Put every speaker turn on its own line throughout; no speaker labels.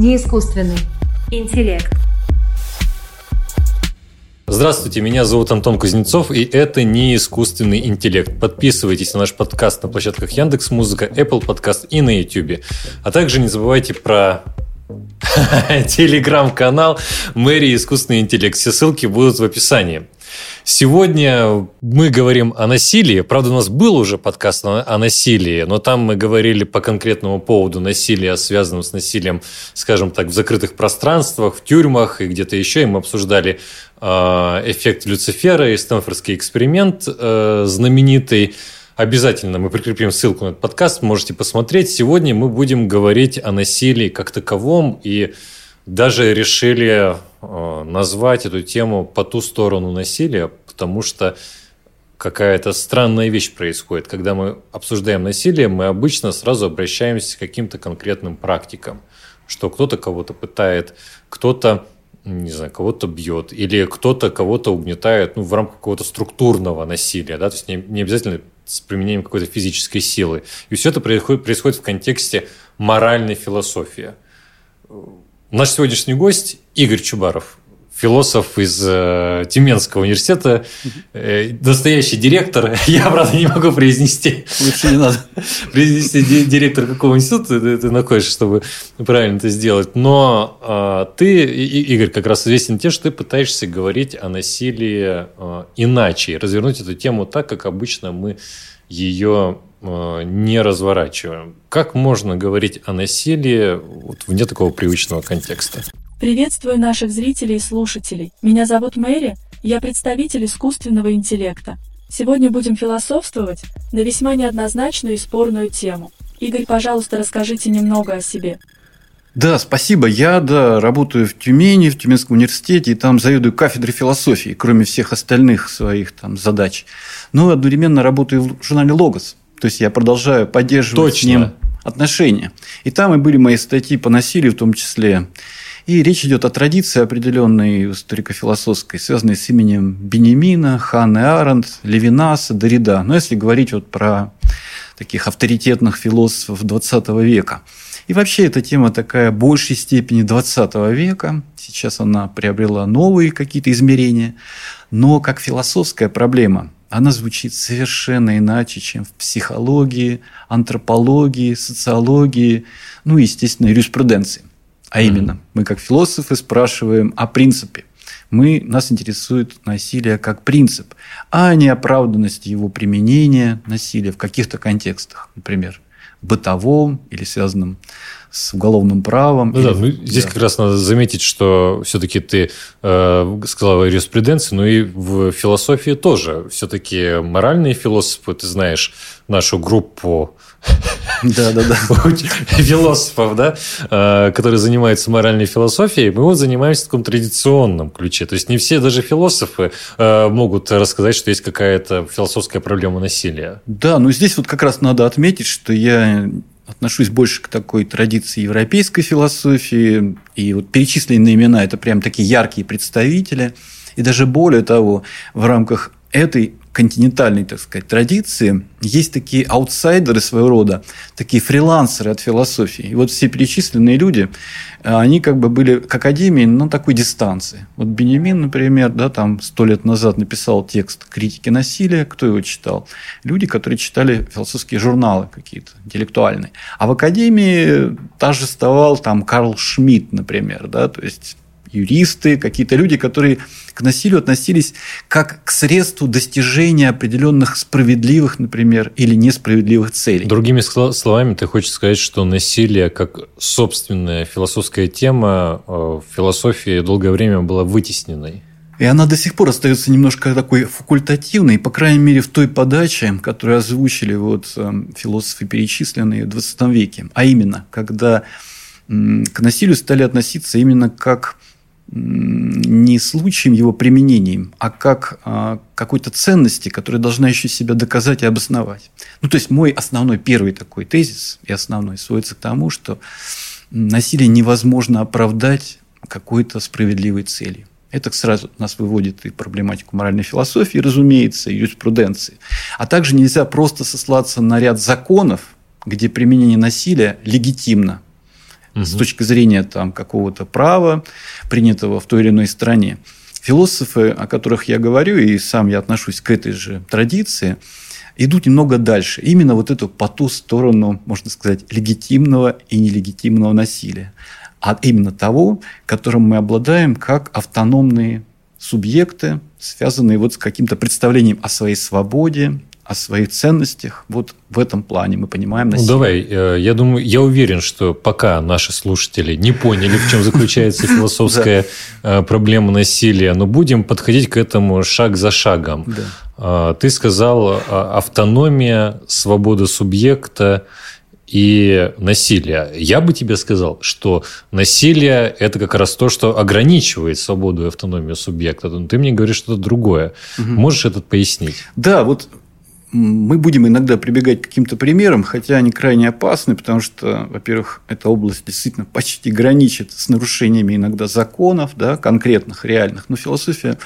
Неискусственный интеллект.
Здравствуйте, меня зовут Антон Кузнецов, и это не искусственный интеллект. Подписывайтесь на наш подкаст на площадках Яндекс Музыка, Apple Podcast и на YouTube. А также не забывайте про телеграм-канал Мэри Искусственный интеллект. Все ссылки будут в описании. Сегодня мы говорим о насилии. Правда, у нас был уже подкаст о насилии, но там мы говорили по конкретному поводу насилия, связанного с насилием, скажем так, в закрытых пространствах, в тюрьмах и где-то еще. И мы обсуждали э, эффект Люцифера и Стэнфордский эксперимент э, знаменитый. Обязательно мы прикрепим ссылку на этот подкаст, можете посмотреть. Сегодня мы будем говорить о насилии как таковом и даже решили э, назвать эту тему по ту сторону насилия, потому что какая-то странная вещь происходит. Когда мы обсуждаем насилие, мы обычно сразу обращаемся к каким-то конкретным практикам, что кто-то кого-то пытает, кто-то не знаю, кого-то бьет, или кто-то кого-то угнетает ну, в рамках какого-то структурного насилия, да, то есть не, не обязательно с применением какой-то физической силы. И все это происходит, происходит в контексте моральной философии. Наш сегодняшний гость Игорь Чубаров, философ из э, Тюменского университета, э, настоящий директор. Я, правда, не могу произнести.
Лучше не надо.
Произнести директор какого института ты, ты находишься, чтобы правильно это сделать. Но э, ты, Игорь, как раз известен тем, что ты пытаешься говорить о насилии э, иначе, развернуть эту тему так, как обычно мы ее не разворачиваем. Как можно говорить о насилии вот вне такого привычного контекста?
Приветствую наших зрителей и слушателей. Меня зовут Мэри, я представитель искусственного интеллекта. Сегодня будем философствовать на весьма неоднозначную и спорную тему. Игорь, пожалуйста, расскажите немного о себе.
Да, спасибо. Я да, работаю в Тюмени, в Тюменском университете, и там заведую кафедрой философии, кроме всех остальных своих там задач. Но одновременно работаю в журнале «Логос», то есть я продолжаю поддерживать
Точно.
с ним отношения. И там и были мои статьи по насилию в том числе. И речь идет о традиции определенной историко-философской, связанной с именем Бенемина, Ханны Аренд, Левинаса, Дорида. Но если говорить вот про таких авторитетных философов XX века. И вообще эта тема такая большей степени 20 века. Сейчас она приобрела новые какие-то измерения. Но как философская проблема – она звучит совершенно иначе, чем в психологии, антропологии, социологии, ну и, естественно, юриспруденции. А именно, mm-hmm. мы как философы спрашиваем о принципе. Мы, нас интересует насилие как принцип, а не оправданность его применения насилия в каких-то контекстах, например, бытовом или связанном с уголовным правом.
Ну, да, ну, здесь да. как раз надо заметить, что все-таки ты э, сказал о юриспруденции, но и в философии тоже. Все-таки моральные философы, ты знаешь нашу группу
да, да, да.
философов, да, э, которые занимаются моральной философией, мы вот занимаемся в таком традиционном ключе. То есть не все даже философы э, могут рассказать, что есть какая-то философская проблема насилия.
Да, но здесь вот как раз надо отметить, что я отношусь больше к такой традиции европейской философии. И вот перечисленные имена – это прям такие яркие представители. И даже более того, в рамках этой континентальной, так сказать, традиции есть такие аутсайдеры своего рода, такие фрилансеры от философии. И вот все перечисленные люди, э, они как бы были к академии на такой дистанции. Вот Бенемин, например, да, там сто лет назад написал текст критики насилия. Кто его читал? Люди, которые читали философские журналы какие-то, интеллектуальные. А в академии торжествовал там Карл Шмидт, например, да, то есть юристы, какие-то люди, которые к насилию относились как к средству достижения определенных справедливых, например, или несправедливых целей.
Другими словами, ты хочешь сказать, что насилие как собственная философская тема э, в философии долгое время была вытесненной?
И она до сих пор остается немножко такой факультативной, по крайней мере, в той подаче, которую озвучили вот э, философы, перечисленные в 20 веке. А именно, когда к насилию стали относиться именно как не случаем его применением, а как а, какой-то ценности, которая должна еще себя доказать и обосновать. Ну, то есть мой основной первый такой тезис и основной сводится к тому, что насилие невозможно оправдать какой-то справедливой целью. Это сразу нас выводит и проблематику моральной философии, разумеется, и юриспруденции. А также нельзя просто сослаться на ряд законов, где применение насилия легитимно угу. с точки зрения там, какого-то права, принятого в той или иной стране. Философы, о которых я говорю, и сам я отношусь к этой же традиции, идут немного дальше. Именно вот эту по ту сторону, можно сказать, легитимного и нелегитимного насилия. А именно того, которым мы обладаем как автономные субъекты, связанные вот с каким-то представлением о своей свободе, о своих ценностях. Вот в этом плане мы понимаем
насилие. Ну, давай, э, я думаю, я уверен, что пока наши слушатели не поняли, в чем заключается философская э, проблема насилия, но будем подходить к этому шаг за шагом. Э, ты сказал автономия, свобода субъекта и насилие. Я бы тебе сказал, что насилие – это как раз то, что ограничивает свободу и автономию субъекта. Но ты мне говоришь что-то другое. Угу. Можешь это пояснить?
Да, вот мы будем иногда прибегать к каким-то примерам, хотя они крайне опасны, потому что, во-первых, эта область действительно почти граничит с нарушениями иногда законов, да, конкретных, реальных. Но философия,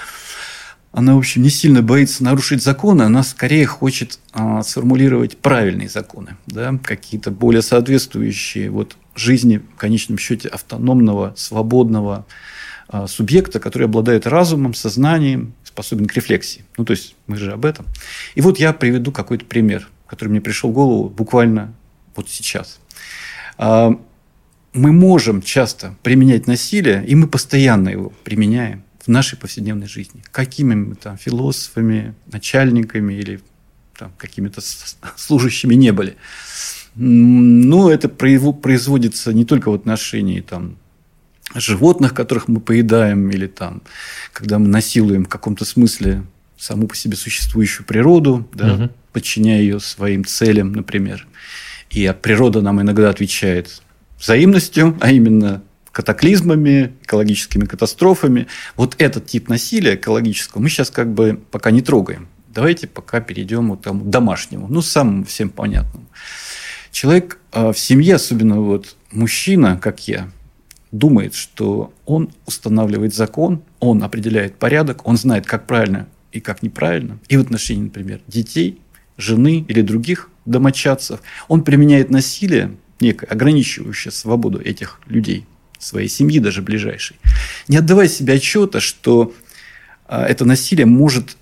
она, в общем, не сильно боится нарушить законы, она скорее хочет а, сформулировать правильные законы, да, какие-то более соответствующие вот, жизни, в конечном счете, автономного, свободного субъекта, который обладает разумом, сознанием, способен к рефлексии. Ну, то есть, мы же об этом. И вот я приведу какой-то пример, который мне пришел в голову буквально вот сейчас. А, мы можем часто применять насилие, и мы постоянно его применяем в нашей повседневной жизни. Какими мы там философами, начальниками или там, какими-то служащими не были. Но это производится не только в отношении там, животных, которых мы поедаем, или там, когда мы насилуем в каком-то смысле саму по себе существующую природу, да, угу. подчиняя ее своим целям, например. И природа нам иногда отвечает взаимностью, а именно катаклизмами, экологическими катастрофами. Вот этот тип насилия экологического мы сейчас как бы пока не трогаем. Давайте пока перейдем вот к тому домашнему, ну, самому всем понятному. Человек а, в семье, особенно вот мужчина, как я, думает, что он устанавливает закон, он определяет порядок, он знает, как правильно и как неправильно. И в отношении, например, детей, жены или других домочадцев, он применяет насилие, некое ограничивающее свободу этих людей, своей семьи даже ближайшей, не отдавая себе отчета, что а, это насилие может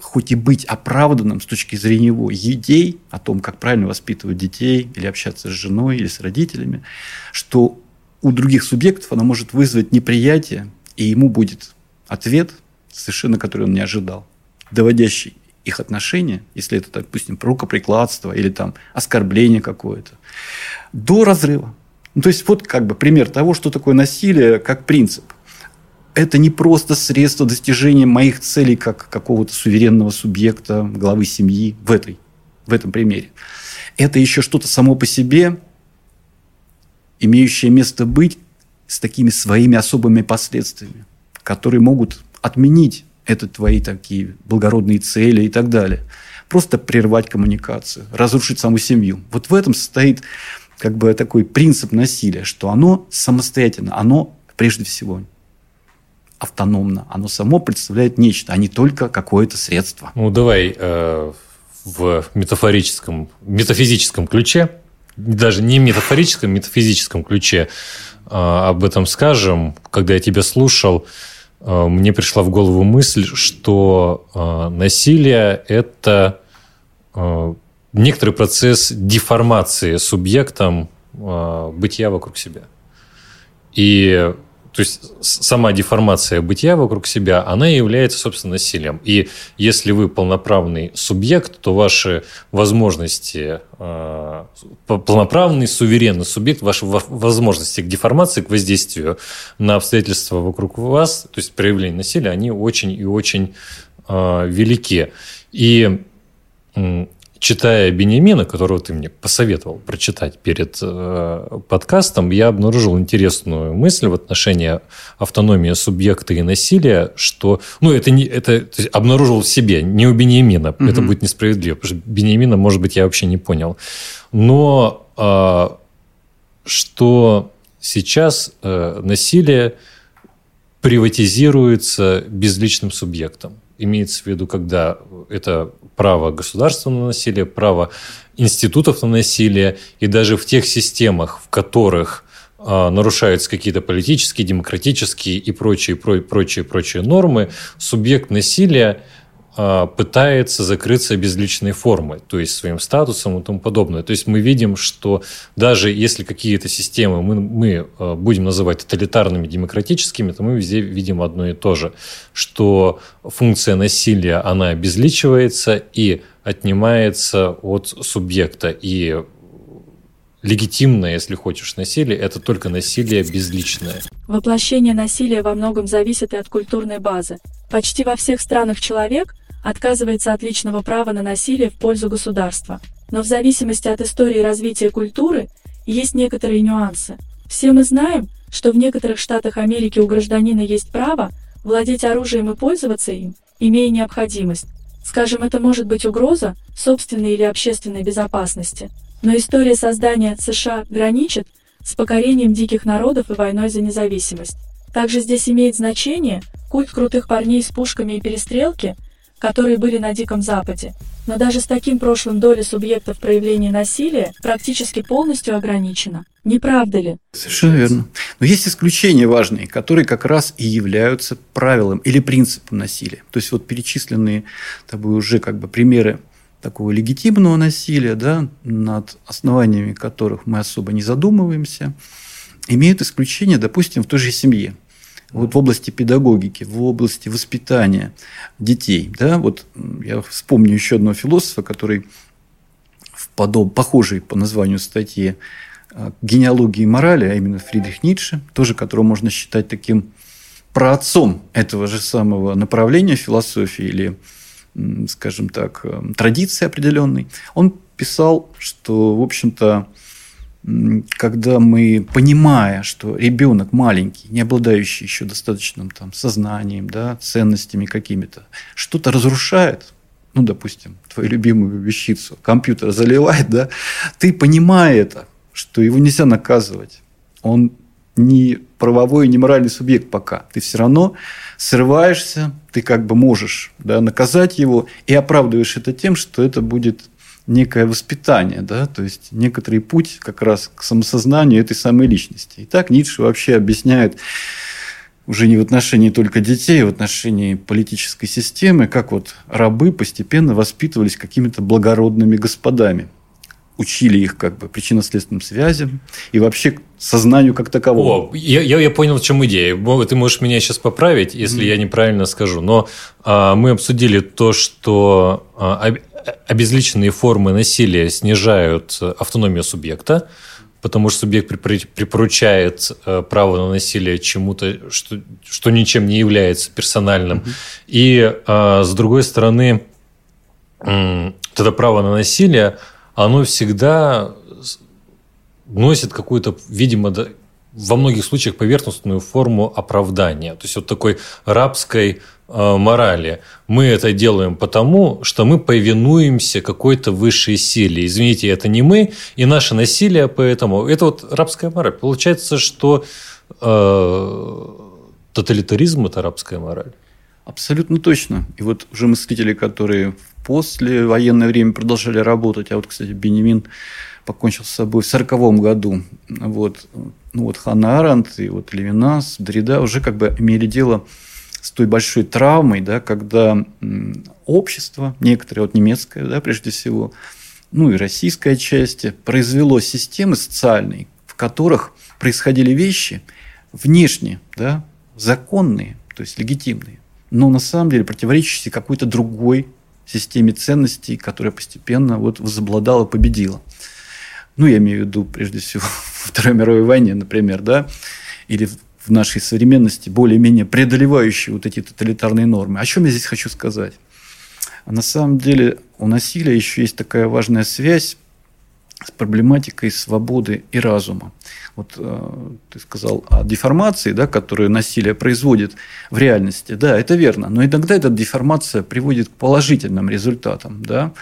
хоть и быть оправданным с точки зрения его идей о том, как правильно воспитывать детей или общаться с женой или с родителями, что у других субъектов она может вызвать неприятие, и ему будет ответ, совершенно который он не ожидал, доводящий их отношения, если это, допустим, рукоприкладство или там оскорбление какое-то, до разрыва. Ну, то есть, вот как бы пример того, что такое насилие как принцип. Это не просто средство достижения моих целей как какого-то суверенного субъекта, главы семьи в, этой, в этом примере. Это еще что-то само по себе, имеющее место быть с такими своими особыми последствиями, которые могут отменить это твои такие благородные цели и так далее. Просто прервать коммуникацию, разрушить саму семью. Вот в этом состоит как бы такой принцип насилия, что оно самостоятельно, оно прежде всего автономно, оно само представляет нечто, а не только какое-то средство.
Ну, давай э, в метафорическом, метафизическом ключе даже не метафорическом, метафизическом ключе а, об этом скажем. Когда я тебя слушал, а, мне пришла в голову мысль, что а, насилие – это некоторый процесс деформации субъектом бытия вокруг себя. И то есть сама деформация бытия вокруг себя, она и является, собственно, насилием. И если вы полноправный субъект, то ваши возможности, э, полноправный, суверенный субъект, ваши возможности к деформации, к воздействию на обстоятельства вокруг вас, то есть проявление насилия, они очень и очень э, велики. И читая Бенемина, которого ты мне посоветовал прочитать перед э, подкастом, я обнаружил интересную мысль в отношении автономии субъекта и насилия, что, ну, это не, это то есть, обнаружил в себе, не у Бенемина, угу. это будет несправедливо, потому что Бенемина, может быть, я вообще не понял, но э, что сейчас э, насилие приватизируется безличным субъектом имеется в виду, когда это право государства на насилие, право институтов на насилие, и даже в тех системах, в которых а, нарушаются какие-то политические, демократические и прочие, прочие, прочие нормы, субъект насилия пытается закрыться без личной формы, то есть своим статусом и тому подобное. То есть мы видим, что даже если какие-то системы мы, мы а, будем называть тоталитарными, демократическими, то мы везде видим одно и то же, что функция насилия, она обезличивается и отнимается от субъекта. И легитимное, если хочешь, насилие – это только насилие безличное.
Воплощение насилия во многом зависит и от культурной базы. Почти во всех странах человек – отказывается от личного права на насилие в пользу государства. Но в зависимости от истории развития культуры есть некоторые нюансы. Все мы знаем, что в некоторых штатах Америки у гражданина есть право владеть оружием и пользоваться им, имея необходимость. Скажем, это может быть угроза собственной или общественной безопасности. Но история создания США граничит с покорением диких народов и войной за независимость. Также здесь имеет значение культ крутых парней с пушками и перестрелки, которые были на Диком Западе. Но даже с таким прошлым доля субъектов проявления насилия практически полностью ограничена. Не правда ли?
Совершенно верно. Но есть исключения важные, которые как раз и являются правилом или принципом насилия. То есть вот перечисленные тобой уже как бы примеры такого легитимного насилия, да, над основаниями которых мы особо не задумываемся, имеют исключение, допустим, в той же семье вот в области педагогики, в области воспитания детей. Да? Вот я вспомню еще одного философа, который в подоб, похожей по названию статьи э, генеалогии морали, а именно Фридрих Ницше, тоже которого можно считать таким праотцом этого же самого направления философии или, скажем так, э, традиции определенной, он писал, что, в общем-то, когда мы, понимая, что ребенок маленький, не обладающий еще достаточным там, сознанием, да, ценностями какими-то, что-то разрушает, ну, допустим, твою любимую вещицу, компьютер заливает, да, ты понимая это, что его нельзя наказывать, он не правовой, не моральный субъект пока. Ты все равно срываешься, ты как бы можешь да, наказать его и оправдываешь это тем, что это будет некое воспитание, да, то есть некоторый путь как раз к самосознанию этой самой личности. И так Ницше вообще объясняет уже не в отношении только детей, а в отношении политической системы, как вот рабы постепенно воспитывались какими-то благородными господами учили их как бы причинно-следственным связям и вообще сознанию как таковому.
О, я, я, я понял, в чем идея. Ты можешь меня сейчас поправить, если mm-hmm. я неправильно скажу. Но а, мы обсудили то, что а, обезличенные формы насилия снижают автономию субъекта, потому что субъект припоручает э, право на насилие чему-то, что, что ничем не является персональным. Mm-hmm. И а, с другой стороны, это право на насилие, оно всегда носит какую-то, видимо, во многих случаях поверхностную форму оправдания. То есть вот такой рабской э, морали. Мы это делаем потому, что мы повинуемся какой-то высшей силе. Извините, это не мы, и наше насилие поэтому. Это вот рабская мораль. Получается, что э, тоталитаризм – это рабская мораль.
Абсолютно точно. И вот уже мыслители, которые в послевоенное время продолжали работать, а вот, кстати, Бенемин покончил с собой в 1940 году. Вот, ну вот Ханна Аренд и вот Левинас, Дрида уже как бы имели дело с той большой травмой, да, когда общество, некоторое, вот немецкое, да, прежде всего, ну и российская часть, произвело системы социальные, в которых происходили вещи внешне, да, законные, то есть легитимные, но на самом деле противоречащие какой-то другой системе ценностей, которая постепенно вот возобладала, победила ну, я имею в виду, прежде всего, Второй мировой войне, например, да, или в нашей современности более-менее преодолевающие вот эти тоталитарные нормы. О чем я здесь хочу сказать? На самом деле у насилия еще есть такая важная связь с проблематикой свободы и разума. Вот э, ты сказал о деформации, да, которую насилие производит в реальности. Да, это верно. Но иногда эта деформация приводит к положительным результатам. Да?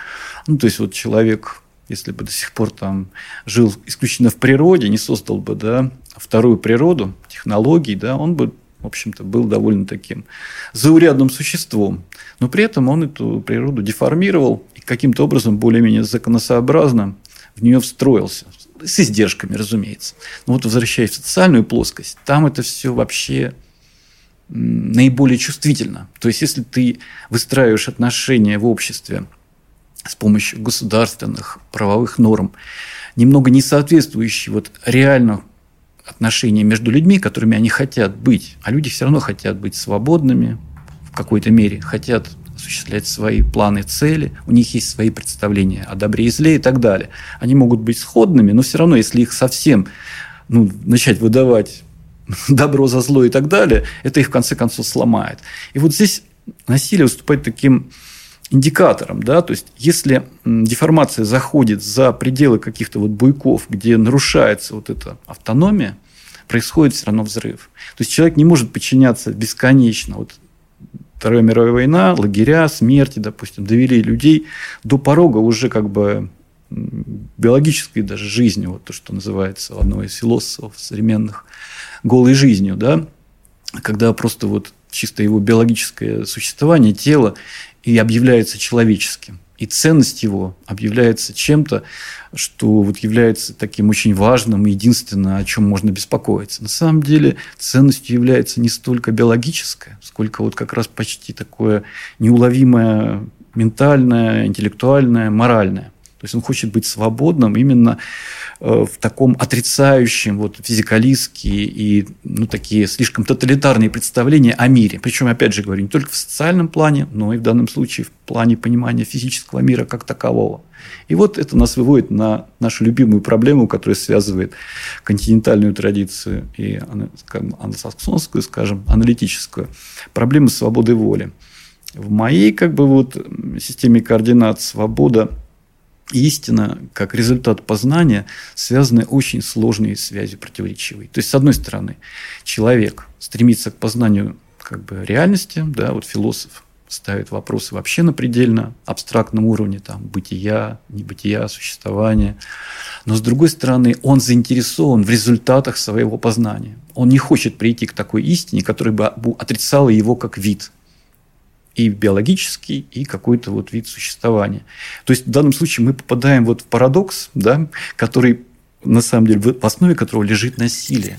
Ну, то есть, вот человек если бы до сих пор там жил исключительно в природе, не создал бы да, вторую природу, технологий, да, он бы, в общем-то, был довольно таким заурядным существом. Но при этом он эту природу деформировал и каким-то образом более-менее законосообразно в нее встроился. с издержками, разумеется. Но вот возвращаясь в социальную плоскость, там это все вообще наиболее чувствительно. То есть, если ты выстраиваешь отношения в обществе с помощью государственных правовых норм, немного не соответствующие вот реально отношения между людьми, которыми они хотят быть, а люди все равно хотят быть свободными в какой-то мере, хотят осуществлять свои планы, цели, у них есть свои представления о добре и зле и так далее. Они могут быть сходными, но все равно, если их совсем ну, начать выдавать добро за зло и так далее, это их в конце концов сломает. И вот здесь насилие выступает таким индикатором, да, то есть если деформация заходит за пределы каких-то вот буйков, где нарушается вот эта автономия, происходит все равно взрыв. То есть человек не может подчиняться бесконечно. Вот Вторая мировая война, лагеря, смерти, допустим, довели людей до порога уже как бы биологической даже жизни, вот то, что называется у одного из философов современных, голой жизнью, да, когда просто вот чисто его биологическое существование, тело и объявляется человеческим. И ценность его объявляется чем-то, что вот является таким очень важным и единственное, о чем можно беспокоиться. На самом деле ценностью является не столько биологическое, сколько вот как раз почти такое неуловимое ментальное, интеллектуальное, моральное. То есть он хочет быть свободным именно э, в таком отрицающем вот физикалистские и ну, такие слишком тоталитарные представления о мире. Причем, опять же говорю, не только в социальном плане, но и в данном случае в плане понимания физического мира как такового. И вот это нас выводит на нашу любимую проблему, которая связывает континентальную традицию и англосаксонскую, скажем, аналитическую. Проблему свободы воли. В моей как бы вот системе координат свобода – истина, как результат познания, связаны очень сложные связи противоречивые. То есть, с одной стороны, человек стремится к познанию как бы, реальности, да, вот философ ставит вопросы вообще на предельно абстрактном уровне, там, бытия, небытия, существования. Но, с другой стороны, он заинтересован в результатах своего познания. Он не хочет прийти к такой истине, которая бы отрицала его как вид – и биологический, и какой-то вот вид существования. То есть в данном случае мы попадаем вот в парадокс, да, который на самом деле в основе которого лежит насилие.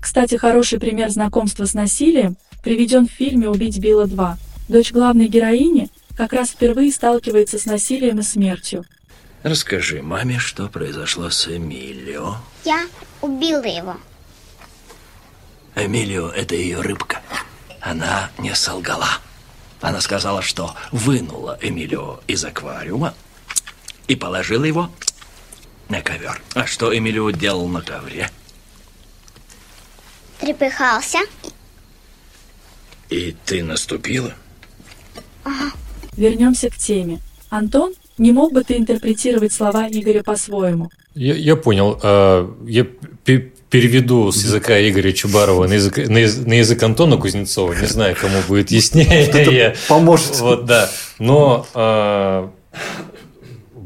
Кстати, хороший пример знакомства с насилием приведен в фильме «Убить Билла 2». Дочь главной героини как раз впервые сталкивается с насилием и смертью.
Расскажи маме, что произошло с Эмилио.
Я убила его.
Эмилио – это ее рыбка. Она не солгала. Она сказала, что вынула Эмилио из аквариума и положила его на ковер. А что Эмилио делал на ковре?
Трепыхался.
И ты наступила?
Ага.
Вернемся к теме. Антон, не мог бы ты интерпретировать слова Игоря по-своему?
Я, я понял. А, я переведу с языка Игоря Чубарова на язык, на язык, на язык Антона Кузнецова. Не знаю, кому будет яснее.
Поможет.
Вот, да. Но э,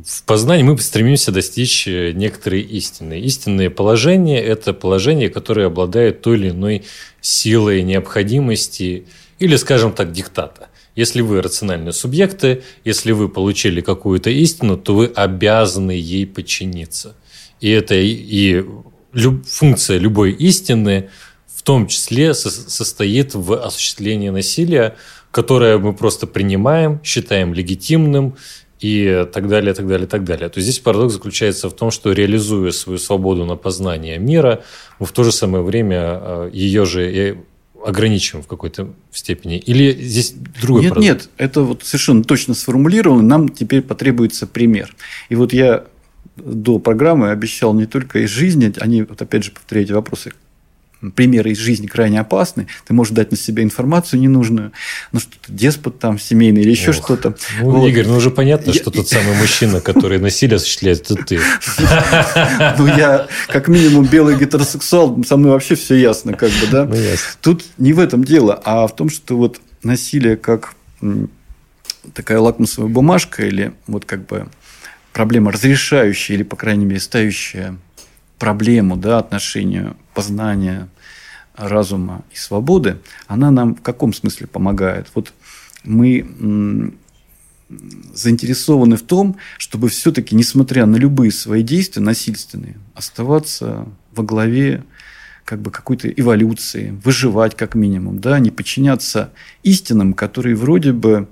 в познании мы стремимся достичь некоторые истины. Истинные положения – это положения, которые обладают той или иной силой необходимости или, скажем так, диктата. Если вы рациональные субъекты, если вы получили какую-то истину, то вы обязаны ей подчиниться. И это и люб, функция любой истины в том числе со, состоит в осуществлении насилия, которое мы просто принимаем, считаем легитимным и так далее, так далее, так далее. То есть здесь парадокс заключается в том, что реализуя свою свободу на познание мира, мы в то же самое время э, ее же ограничиваем в какой-то степени? Или здесь другой
Нет, парадокс? нет, это вот совершенно точно сформулировано. Нам теперь потребуется пример. И вот я до программы обещал не только из жизни, они, вот опять же, повторяете вопросы, примеры из жизни крайне опасны. Ты можешь дать на себя информацию ненужную, ну что-то деспот там семейный или еще что-то.
Ну, вот. Игорь, ну уже понятно, я... что тот самый мужчина, который насилие осуществляет, это ты.
Ну я как минимум белый гетеросексуал, со мной вообще все ясно, как бы, да. Ну, Тут не в этом дело, а в том, что вот насилие как такая лакмусовая бумажка или вот как бы проблема разрешающая или, по крайней мере, ставящая проблему да, отношению познания разума и свободы, она нам в каком смысле помогает? Вот мы заинтересованы в том, чтобы все-таки, несмотря на любые свои действия насильственные, оставаться во главе как бы какой-то эволюции, выживать как минимум, да, не подчиняться истинам, которые вроде бы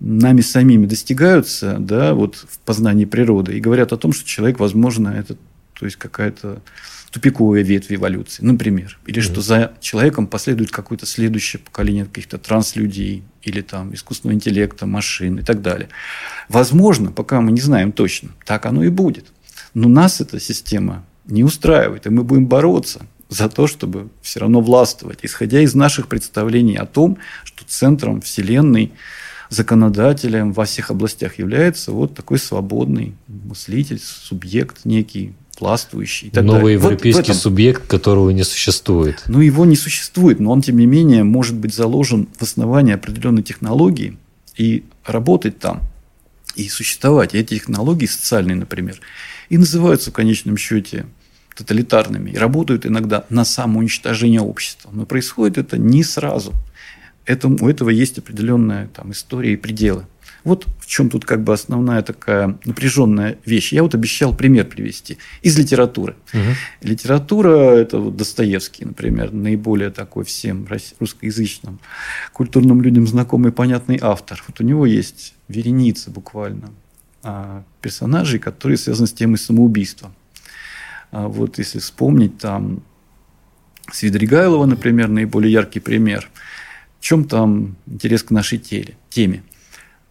нами самими достигаются, да, вот в познании природы, и говорят о том, что человек, возможно, это то есть какая-то тупиковая ветвь эволюции, например. Или mm-hmm. что за человеком последует какое-то следующее поколение каких-то транслюдей или там искусственного интеллекта, машин и так далее. Возможно, пока мы не знаем точно, так оно и будет. Но нас эта система не устраивает, и мы будем бороться за то, чтобы все равно властвовать, исходя из наших представлений о том, что центром Вселенной, законодателем во всех областях является вот такой свободный мыслитель, субъект некий, властвующий. И так
Новый
далее.
европейский
вот этом,
субъект, которого не существует.
Ну, его не существует, но он, тем не менее, может быть заложен в основании определенной технологии и работать там, и существовать. И эти технологии, социальные, например, и называются в конечном счете тоталитарными, и работают иногда на самоуничтожение общества. Но происходит это не сразу. Это, у этого есть определенная там, история и пределы. Вот в чем тут как бы основная такая напряженная вещь. Я вот обещал пример привести из литературы. Угу. Литература – это вот Достоевский, например, наиболее такой всем русскоязычным культурным людям знакомый и понятный автор. Вот у него есть вереница буквально а, персонажей, которые связаны с темой самоубийства. А вот если вспомнить там Свидригайлова, например, наиболее яркий пример. В чем там интерес к нашей теле, теме?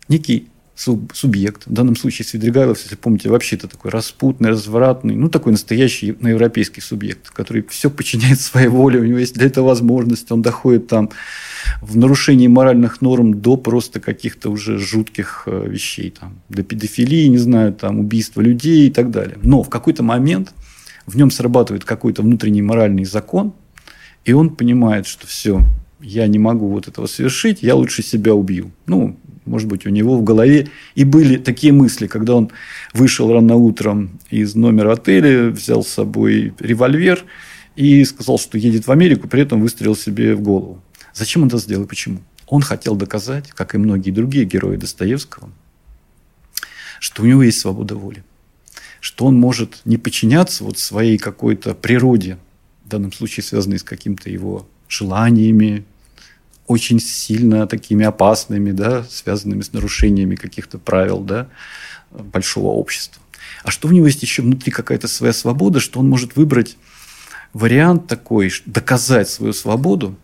некий суб, субъект, в данном случае Свидригайлов, если помните, вообще это такой распутный, развратный, ну, такой настоящий европейский субъект, который все подчиняет своей воле, у него есть для этого возможность, он доходит там в нарушении моральных норм до просто каких-то уже жутких э, вещей, там, до педофилии, не знаю, там, убийства людей и так далее. Но в какой-то момент в нем срабатывает какой-то внутренний моральный закон, и он понимает, что все, я не могу вот этого совершить, я лучше себя убью. Ну, может быть, у него в голове и были такие мысли, когда он вышел рано утром из номера отеля, взял с собой револьвер и сказал, что едет в Америку, при этом выстрелил себе в голову. Зачем он это сделал и почему? Он хотел доказать, как и многие другие герои Достоевского, что у него есть свобода воли, что он может не подчиняться вот своей какой-то природе, в данном случае связанной с каким-то его желаниями, очень сильно такими опасными, да, связанными с нарушениями каких-то правил да, большого общества. А что у него есть еще внутри какая-то своя свобода, что он может выбрать вариант такой, доказать свою свободу,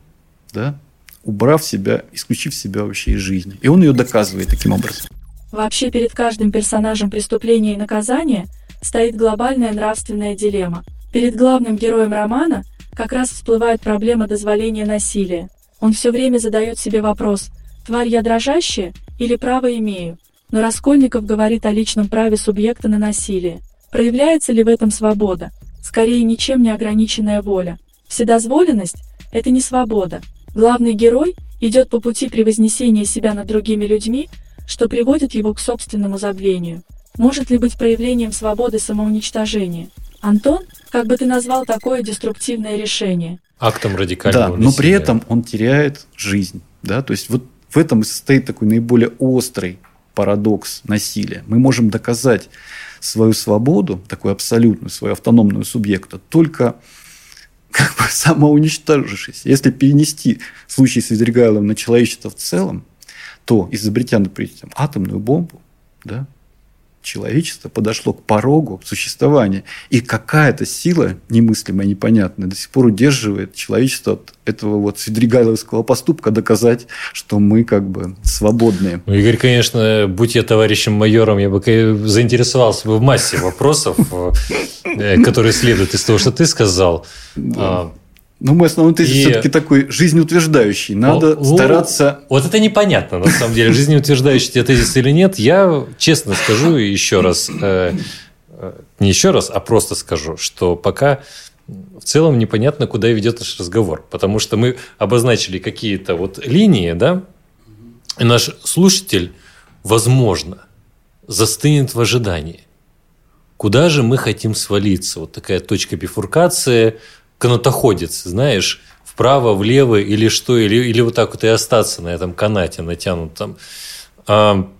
да, убрав себя, исключив себя вообще из жизни. И он ее доказывает таким образом.
Вообще перед каждым персонажем преступления и наказания стоит глобальная нравственная дилемма. Перед главным героем романа как раз всплывает проблема дозволения насилия. Он все время задает себе вопрос, тварь я дрожащая или право имею? Но Раскольников говорит о личном праве субъекта на насилие. Проявляется ли в этом свобода? Скорее, ничем не ограниченная воля. Вседозволенность – это не свобода. Главный герой идет по пути превознесения себя над другими людьми, что приводит его к собственному забвению. Может ли быть проявлением свободы самоуничтожения? Антон, как бы ты назвал такое деструктивное решение?
актом радикального
Да,
насилия.
но при этом он теряет жизнь. Да? То есть, вот в этом и состоит такой наиболее острый парадокс насилия. Мы можем доказать свою свободу, такую абсолютную, свою автономную субъекта, только как бы самоуничтожившись. Если перенести случай с Изригайловым на человечество в целом, то изобретя, например, атомную бомбу, да, человечество подошло к порогу существования. И какая-то сила немыслимая, непонятная, до сих пор удерживает человечество от этого вот Свидригайловского поступка доказать, что мы как бы свободные.
Ну, Игорь, конечно, будь я товарищем майором, я бы заинтересовался бы в массе вопросов, э, которые следуют из того, что ты сказал.
Ну, мой основной тезис и... все-таки такой жизнеутверждающий. Надо ну, стараться...
Вот это непонятно, на самом деле, жизнеутверждающий тебе тезис или нет. Я честно скажу еще раз, э, э, не еще раз, а просто скажу, что пока в целом непонятно, куда ведет наш разговор. Потому что мы обозначили какие-то вот линии, да, и наш слушатель, возможно, застынет в ожидании. Куда же мы хотим свалиться? Вот такая точка бифуркации – канатоходец, знаешь, вправо, влево или что, или, или вот так вот и остаться на этом канате натянутом. А,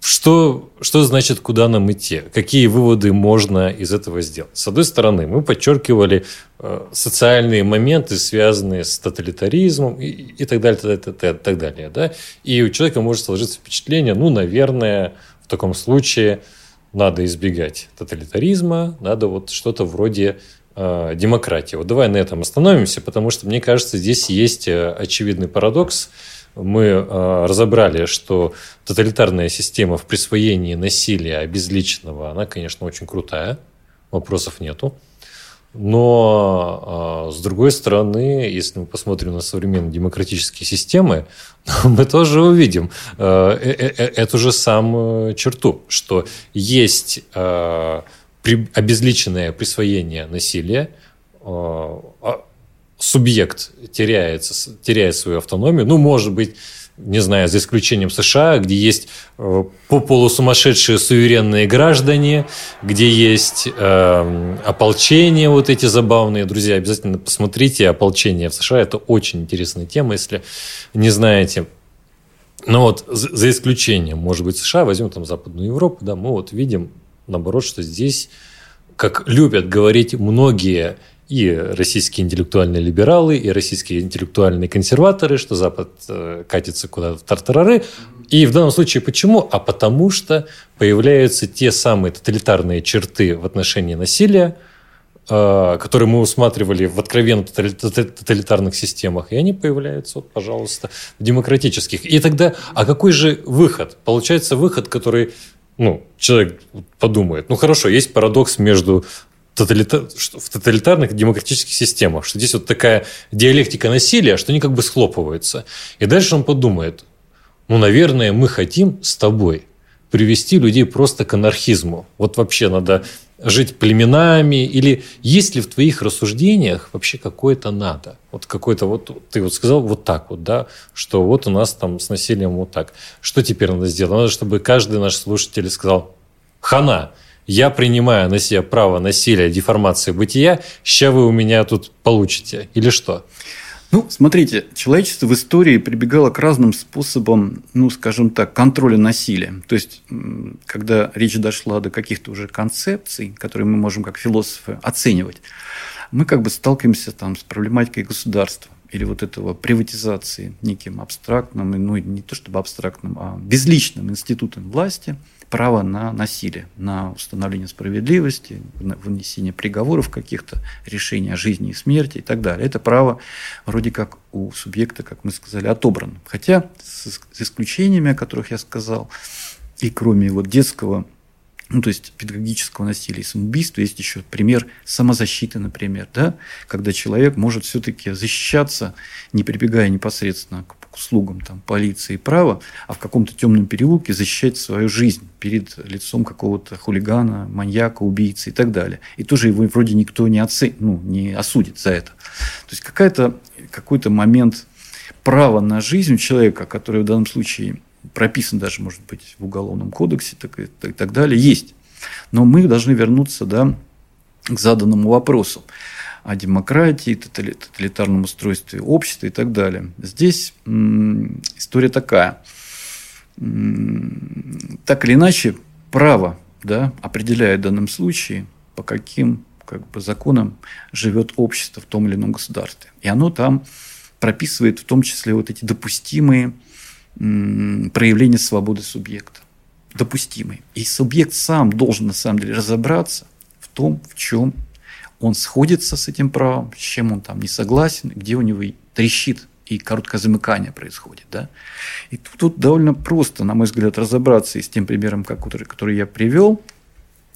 что, что значит, куда нам идти? Какие выводы можно из этого сделать? С одной стороны, мы подчеркивали э, социальные моменты, связанные с тоталитаризмом и, и так далее, так, так, так далее. Да? И у человека может сложиться впечатление, ну, наверное, в таком случае надо избегать тоталитаризма, надо вот что-то вроде э, демократии. Вот давай на этом остановимся, потому что, мне кажется, здесь есть э, очевидный парадокс – мы э, разобрали, что тоталитарная система в присвоении насилия обезличенного, она, конечно, очень крутая, вопросов нету. Но, э, с другой стороны, если мы посмотрим на современные демократические системы, мы тоже увидим эту же самую черту, что есть обезличенное присвоение насилия, субъект теряется, теряет свою автономию. Ну, может быть, не знаю, за исключением США, где есть э, по полусумасшедшие суверенные граждане, где есть э, ополчение вот эти забавные. Друзья, обязательно посмотрите ополчение в США. Это очень интересная тема, если не знаете. Но вот за исключением, может быть, США, возьмем там Западную Европу, да, мы вот видим, наоборот, что здесь, как любят говорить многие и российские интеллектуальные либералы, и российские интеллектуальные консерваторы, что Запад э, катится куда-то в тартарары. И в данном случае почему? А потому что появляются те самые тоталитарные черты в отношении насилия, э, которые мы усматривали в откровенно тоталитарных системах, и они появляются, вот, пожалуйста, в демократических. И тогда, а какой же выход? Получается выход, который ну, человек подумает, ну хорошо, есть парадокс между тоталитар... в тоталитарных демократических системах, что здесь вот такая диалектика насилия, что они как бы схлопываются. И дальше он подумает, ну, наверное, мы хотим с тобой привести людей просто к анархизму. Вот вообще надо жить племенами? Или есть ли в твоих рассуждениях вообще какое-то надо? Вот какой-то вот, ты вот сказал вот так вот, да, что вот у нас там с насилием вот так. Что теперь надо сделать? Надо, чтобы каждый наш слушатель сказал, хана, я принимаю на себя право насилия, деформации бытия, ща вы у меня тут получите. Или что?
Ну, смотрите, человечество в истории прибегало к разным способам, ну, скажем так, контроля насилия. То есть, когда речь дошла до каких-то уже концепций, которые мы можем как философы оценивать, мы как бы сталкиваемся там с проблематикой государства или вот этого приватизации неким абстрактным, ну, не то чтобы абстрактным, а безличным институтом власти – право на насилие, на установление справедливости, на вынесение приговоров каких-то, решений о жизни и смерти и так далее. Это право вроде как у субъекта, как мы сказали, отобрано. Хотя с исключениями, о которых я сказал, и кроме вот детского ну, то есть педагогического насилия и самоубийства, есть еще пример самозащиты, например, да, когда человек может все-таки защищаться, не прибегая непосредственно к услугам там, полиции и права, а в каком-то темном переулке защищать свою жизнь перед лицом какого-то хулигана, маньяка, убийцы и так далее. И тоже его вроде никто не, оцен... ну, не осудит за это. То есть какая-то, какой-то момент права на жизнь у человека, который в данном случае прописан даже, может быть, в Уголовном кодексе так и, так, и так далее, есть. Но мы должны вернуться да, к заданному вопросу о демократии, тоталитарном устройстве общества и так далее. Здесь история такая. Так или иначе, право да, определяет в данном случае, по каким как бы, законам живет общество в том или ином государстве. И оно там прописывает в том числе вот эти допустимые проявления свободы субъекта. Допустимые. И субъект сам должен на самом деле разобраться в том, в чем он сходится с этим правом, с чем он там не согласен, где у него трещит и короткое замыкание происходит. Да? И тут, тут довольно просто, на мой взгляд, разобраться и с тем примером, который, который я привел,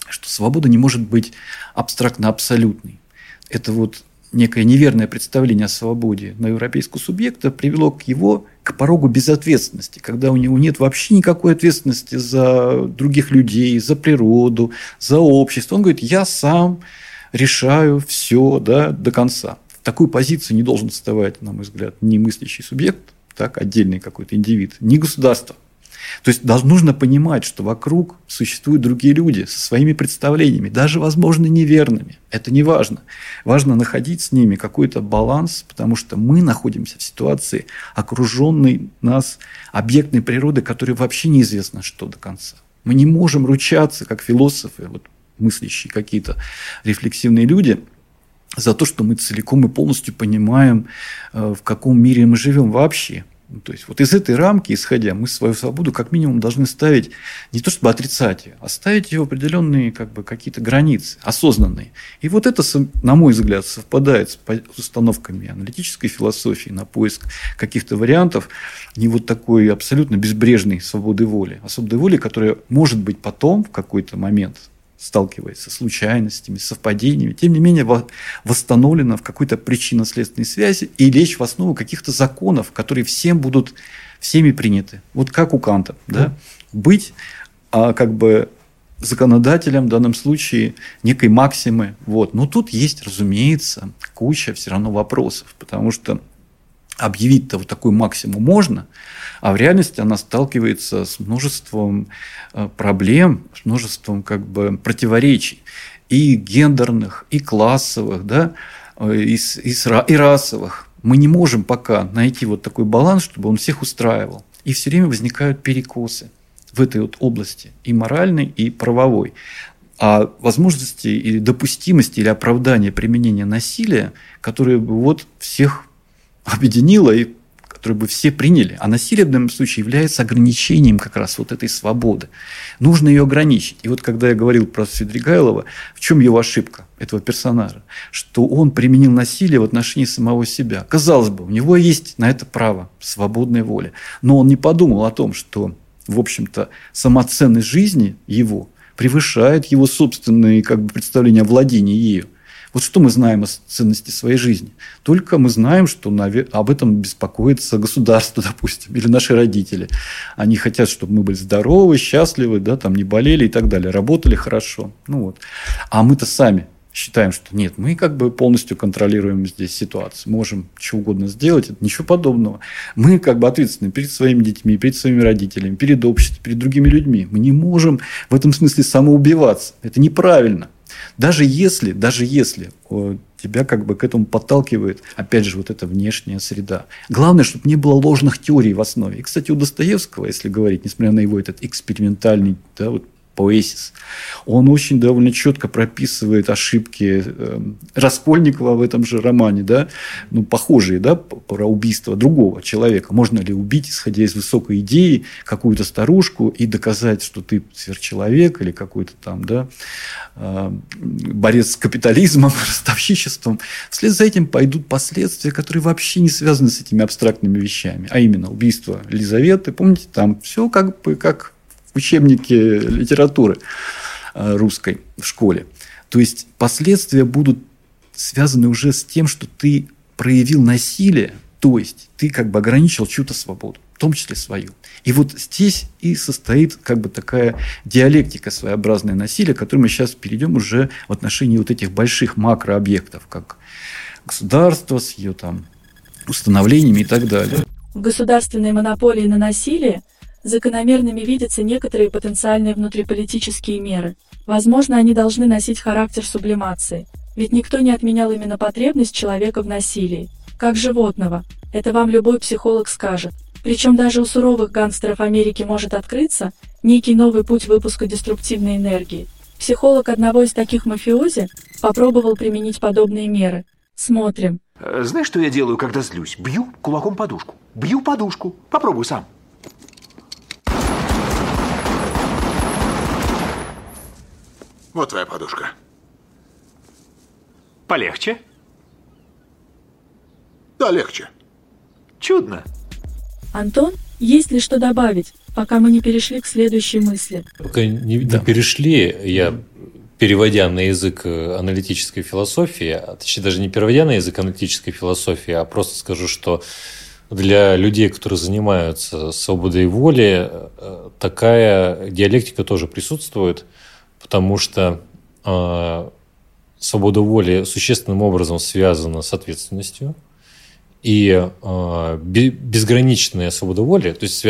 что свобода не может быть абстрактно-абсолютной. Это вот некое неверное представление о свободе на европейского субъекта привело к его к порогу безответственности, когда у него нет вообще никакой ответственности за других людей, за природу, за общество. Он говорит, я сам решаю все да, до конца. В такую позицию не должен вставать, на мой взгляд, ни мыслящий субъект, так, отдельный какой-то индивид, ни государство. То есть нужно понимать, что вокруг существуют другие люди со своими представлениями, даже, возможно, неверными. Это не важно. Важно находить с ними какой-то баланс, потому что мы находимся в ситуации, окруженной нас объектной природы, которой вообще неизвестно, что до конца. Мы не можем ручаться, как философы, вот мыслящие какие-то рефлексивные люди, за то, что мы целиком и полностью понимаем, э, в каком мире мы живем вообще. Ну, то есть вот из этой рамки, исходя, мы свою свободу как минимум должны ставить, не то чтобы отрицать ее, а ставить ее в определенные как бы, какие-то границы, осознанные. И вот это, на мой взгляд, совпадает с установками аналитической философии на поиск каких-то вариантов, не вот такой абсолютно безбрежной свободы воли, а свободы воли, которая может быть потом в какой-то момент сталкивается с случайностями, совпадениями, тем не менее восстановлена в какой-то причинно-следственной связи и лечь в основу каких-то законов, которые всем будут всеми приняты. Вот как у Канта. Да? Быть а, как бы законодателем в данном случае некой максимы. Вот. Но тут есть, разумеется, куча все равно вопросов, потому что объявить-то вот такой максимум можно, а в реальности она сталкивается с множеством э, проблем, с множеством как бы противоречий и гендерных, и классовых, да, э, и, и, и расовых. Мы не можем пока найти вот такой баланс, чтобы он всех устраивал. И все время возникают перекосы в этой вот области, и моральной, и правовой. А возможности или допустимости или оправдания применения насилия, которые бы вот всех объединило и которое бы все приняли. А насилие в данном случае является ограничением как раз вот этой свободы. Нужно ее ограничить. И вот когда я говорил про Свидригайлова, в чем его ошибка этого персонажа? Что он применил насилие в отношении самого себя. Казалось бы, у него есть на это право, свободная воля. Но он не подумал о том, что, в общем-то, самоценность жизни его превышает его собственные как бы, представления о владении ею. Вот что мы знаем о ценности своей жизни? Только мы знаем, что об этом беспокоится государство, допустим, или наши родители. Они хотят, чтобы мы были здоровы, счастливы, да, там, не болели и так далее, работали хорошо. Ну, вот. А мы-то сами считаем, что нет, мы как бы полностью контролируем здесь ситуацию, можем что угодно сделать, это ничего подобного. Мы как бы ответственны перед своими детьми, перед своими родителями, перед обществом, перед другими людьми. Мы не можем в этом смысле самоубиваться. Это неправильно. Даже если, даже если тебя как бы к этому подталкивает, опять же, вот эта внешняя среда. Главное, чтобы не было ложных теорий в основе. И, кстати, у Достоевского, если говорить, несмотря на его этот экспериментальный да, вот Поэсис. Он очень довольно четко прописывает ошибки э, Раскольникова в этом же романе, да, ну, похожие, да, про убийство другого человека. Можно ли убить, исходя из высокой идеи, какую-то старушку и доказать, что ты сверхчеловек или какой-то там, да, э, борец с капитализмом, ростовщичеством. Вслед за этим пойдут последствия, которые вообще не связаны с этими абстрактными вещами, а именно убийство Елизаветы. Помните, там все как бы как в учебнике литературы э, русской в школе. То есть последствия будут связаны уже с тем, что ты проявил насилие, то есть ты как бы ограничил чью-то свободу, в том числе свою. И вот здесь и состоит как бы такая диалектика своеобразное насилия, к которой мы сейчас перейдем уже в отношении вот этих больших макрообъектов, как государство с ее там установлениями и так далее.
В государственной монополии на насилие Закономерными видятся некоторые потенциальные внутриполитические меры. Возможно, они должны носить характер сублимации, ведь никто не отменял именно потребность человека в насилии, как животного. Это вам любой психолог скажет. Причем даже у суровых гангстеров Америки может открыться некий новый путь выпуска деструктивной энергии. Психолог одного из таких мафиози попробовал применить подобные меры. Смотрим.
Э, знаешь, что я делаю, когда злюсь? Бью кулаком подушку. Бью подушку. Попробуй сам. Вот твоя подушка.
Полегче?
Да, легче.
Чудно.
Антон, есть ли что добавить, пока мы не перешли к следующей мысли?
Пока не, не перешли, я переводя на язык э, аналитической философии, а точнее даже не переводя на язык аналитической философии, а просто скажу, что для людей, которые занимаются свободой воли, э, такая диалектика тоже присутствует – потому что э, свобода воли существенным образом связана с ответственностью. И э, безграничная свобода воли, то есть,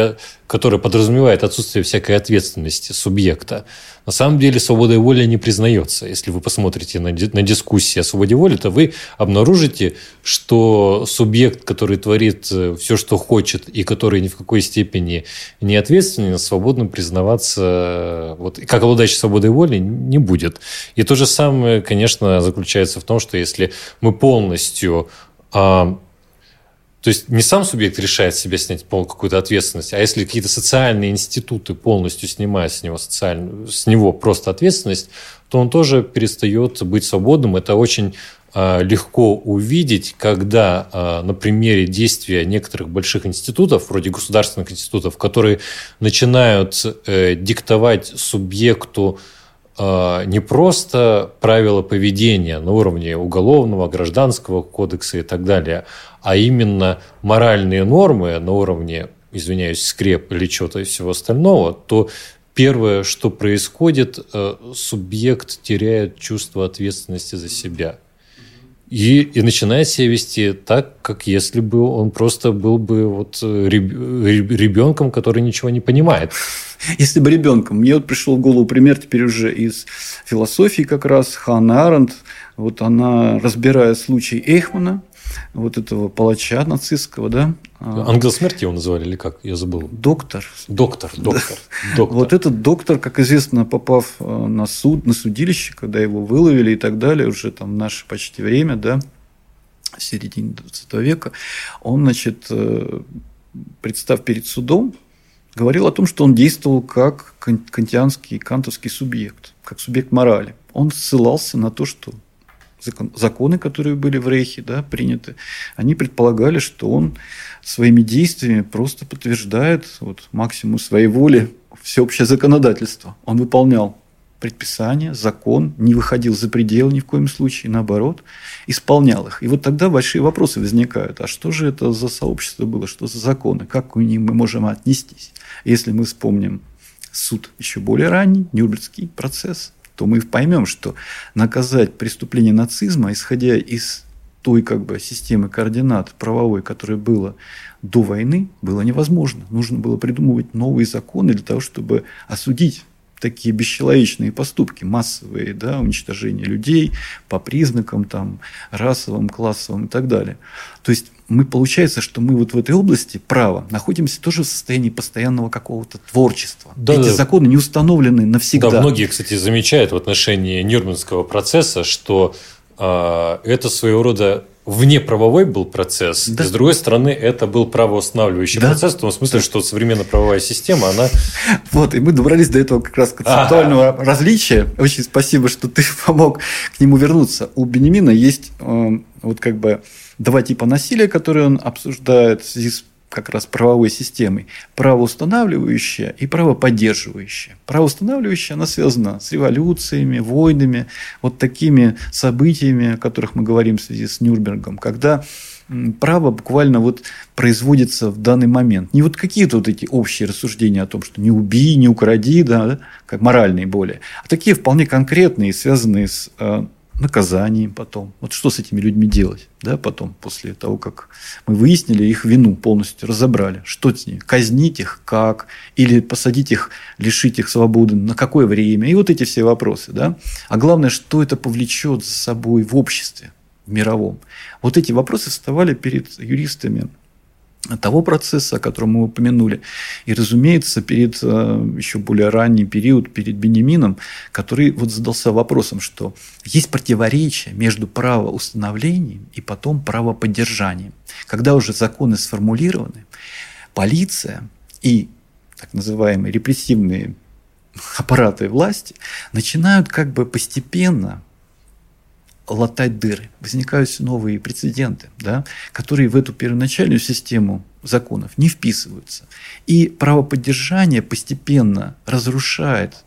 которая подразумевает отсутствие всякой ответственности субъекта, на самом деле свобода воли не признается. Если вы посмотрите на, на дискуссии о свободе воли, то вы обнаружите, что субъект, который творит э, все, что хочет, и который ни в какой степени не ответственен, свободно признаваться, вот, как обладающий свободой воли, не будет. И то же самое, конечно, заключается в том, что если мы полностью а, то есть не сам субъект решает себе снять какую-то ответственность, а если какие-то социальные институты полностью снимают с него, социальную, с него просто ответственность, то он тоже перестает быть свободным. Это очень э, легко увидеть, когда э, на примере действия некоторых больших институтов, вроде государственных институтов, которые начинают э, диктовать субъекту не просто правила поведения на уровне уголовного, гражданского кодекса и так далее, а именно моральные нормы на уровне, извиняюсь, скреп или чего-то и всего остального, то первое, что происходит, э, субъект теряет чувство ответственности за себя. И, и начинает себя вести так, как если бы он просто был бы вот э, ребенком, который ничего не понимает.
Если бы ребенком. Мне вот пришел в голову пример теперь уже из философии как раз. Ханна Аренд, вот она, разбирая случай Эйхмана, вот этого палача нацистского, да.
Ангел смерти его называли или как? Я забыл.
Доктор.
Доктор, доктор,
доктор. Вот этот доктор, как известно, попав э, на суд, на судилище, когда его выловили и так далее, уже там в наше почти время, да, в середине 20 века, он, значит, э, представ перед судом, говорил о том, что он действовал как кантианский, кантовский субъект, как субъект морали. Он ссылался на то, что законы, которые были в Рейхе да, приняты, они предполагали, что он своими действиями просто подтверждает вот, максимум своей воли всеобщее законодательство. Он выполнял предписания, закон, не выходил за пределы ни в коем случае, наоборот, исполнял их. И вот тогда большие вопросы возникают. А что же это за сообщество было, что за законы, как к ним мы можем отнестись? Если мы вспомним суд еще более ранний, Нюрнбергский процесс – то мы поймем, что наказать преступление нацизма, исходя из той как бы, системы координат правовой, которая была до войны, было невозможно. Нужно было придумывать новые законы для того, чтобы осудить такие бесчеловечные поступки, массовые да, уничтожение людей по признакам там, расовым, классовым и так далее. То есть мы получается, что мы вот в этой области права находимся тоже в состоянии постоянного какого-то творчества. Да, Эти да. законы не установлены навсегда.
Да, многие, кстати, замечают в отношении Нюрнбергского процесса, что э, это своего рода вне правовой был процесс, да. с другой стороны, это был правоустанавливающий да. процесс, в том смысле, да. что современная правовая система, она...
Вот, и мы добрались до этого как раз концептуального А-а-а. различия. Очень спасибо, что ты помог к нему вернуться. У Бенемина есть э, вот как бы два типа насилия, которые он обсуждает в с как раз правовой системой. Правоустанавливающая и правоподдерживающая. Правоустанавливающая, она связана с революциями, войнами, вот такими событиями, о которых мы говорим в связи с Нюрнбергом, когда право буквально вот производится в данный момент. Не вот какие-то вот эти общие рассуждения о том, что не убей, не укради, да, как моральные более, а такие вполне конкретные, связанные с э, наказанием потом. Вот что с этими людьми делать, да, потом, после того, как мы выяснили их вину полностью, разобрали, что с ними, казнить их, как, или посадить их, лишить их свободы, на какое время, и вот эти все вопросы, да. А главное, что это повлечет за собой в обществе, в мировом. Вот эти вопросы вставали перед юристами того процесса, о котором мы упомянули. И, разумеется, перед э, еще более ранний период, перед Бенемином, который вот задался вопросом, что есть противоречие между правоустановлением и потом правоподдержанием. Когда уже законы сформулированы, полиция и так называемые репрессивные аппараты власти начинают как бы постепенно латать дыры. Возникают новые прецеденты, да, которые в эту первоначальную систему законов не вписываются. И правоподдержание постепенно разрушает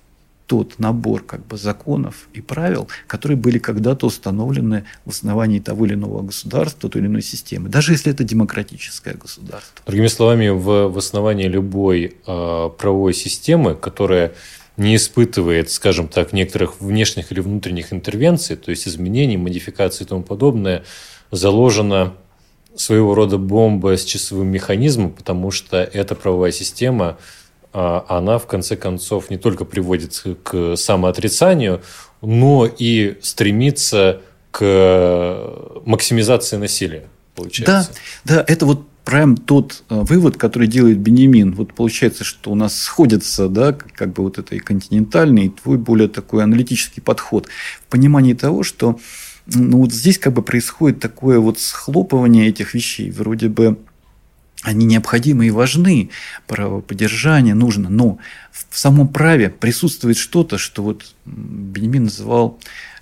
тот набор как бы, законов и правил, которые были когда-то установлены в основании того или иного государства, той или иной системы, даже если это демократическое государство.
Другими словами, в, в основании любой э, правовой системы, которая не испытывает, скажем так, некоторых внешних или внутренних интервенций, то есть изменений, модификаций и тому подобное, заложено своего рода бомба с часовым механизмом, потому что эта правовая система, а, она в конце концов не только приводит к самоотрицанию, но и стремится к максимизации насилия, получается.
Да, да, это вот прям тот э, вывод, который делает Бенемин. Вот получается, что у нас сходится, да, как бы вот это и континентальный, и твой более такой аналитический подход в понимании того, что ну, вот здесь как бы происходит такое вот схлопывание этих вещей. Вроде бы они необходимы и важны, право поддержания нужно, но в самом праве присутствует что-то, что вот Бенемин называл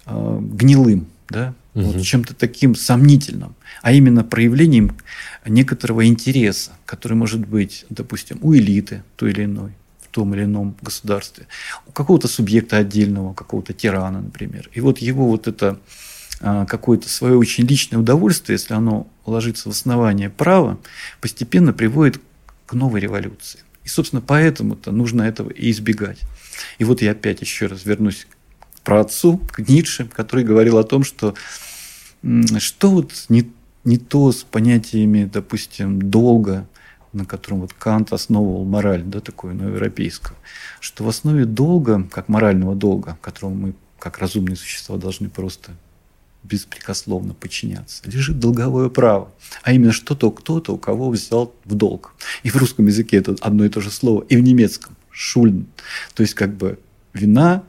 э, гнилым, да, угу. вот чем-то таким сомнительным, а именно проявлением некоторого интереса, который может быть, допустим, у элиты той или иной, в том или ином государстве, у какого-то субъекта отдельного, какого-то тирана, например. И вот его вот это а, какое-то свое очень личное удовольствие, если оно ложится в основание права, постепенно приводит к новой революции. И, собственно, поэтому-то нужно этого и избегать. И вот я опять еще раз вернусь про отцу, к Ницше, который говорил о том, что что вот не, не то с понятиями, допустим, долга, на котором вот Кант основывал мораль, да, такую европейскую, что в основе долга, как морального долга, которому мы, как разумные существа, должны просто беспрекословно подчиняться, лежит долговое право. А именно что-то кто-то у кого взял в долг. И в русском языке это одно и то же слово, и в немецком – шульн. То есть, как бы вина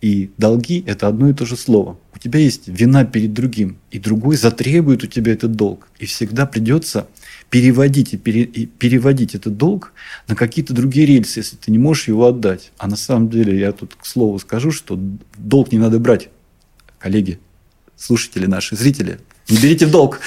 и долги – это одно и то же слово. У тебя есть вина перед другим, и другой затребует у тебя этот долг. И всегда придется переводить, и, пере, и переводить этот долг на какие-то другие рельсы, если ты не можешь его отдать. А на самом деле, я тут к слову скажу, что долг не надо брать, коллеги, слушатели наши, зрители. Не берите в долг.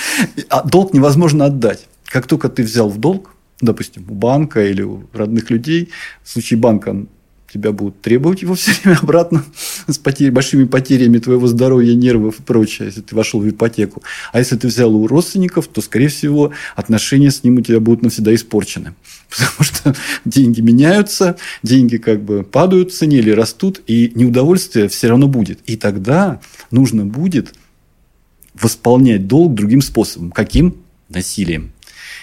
А долг невозможно отдать. Как только ты взял в долг, допустим, у банка или у родных людей, в случае банка тебя будут требовать его все время обратно с потерь, большими потерями твоего здоровья, нервов и прочее, если ты вошел в ипотеку. А если ты взял у родственников, то, скорее всего, отношения с ним у тебя будут навсегда испорчены. Потому что деньги меняются, деньги как бы падают в цене или растут, и неудовольствие все равно будет. И тогда нужно будет восполнять долг другим способом. Каким? Насилием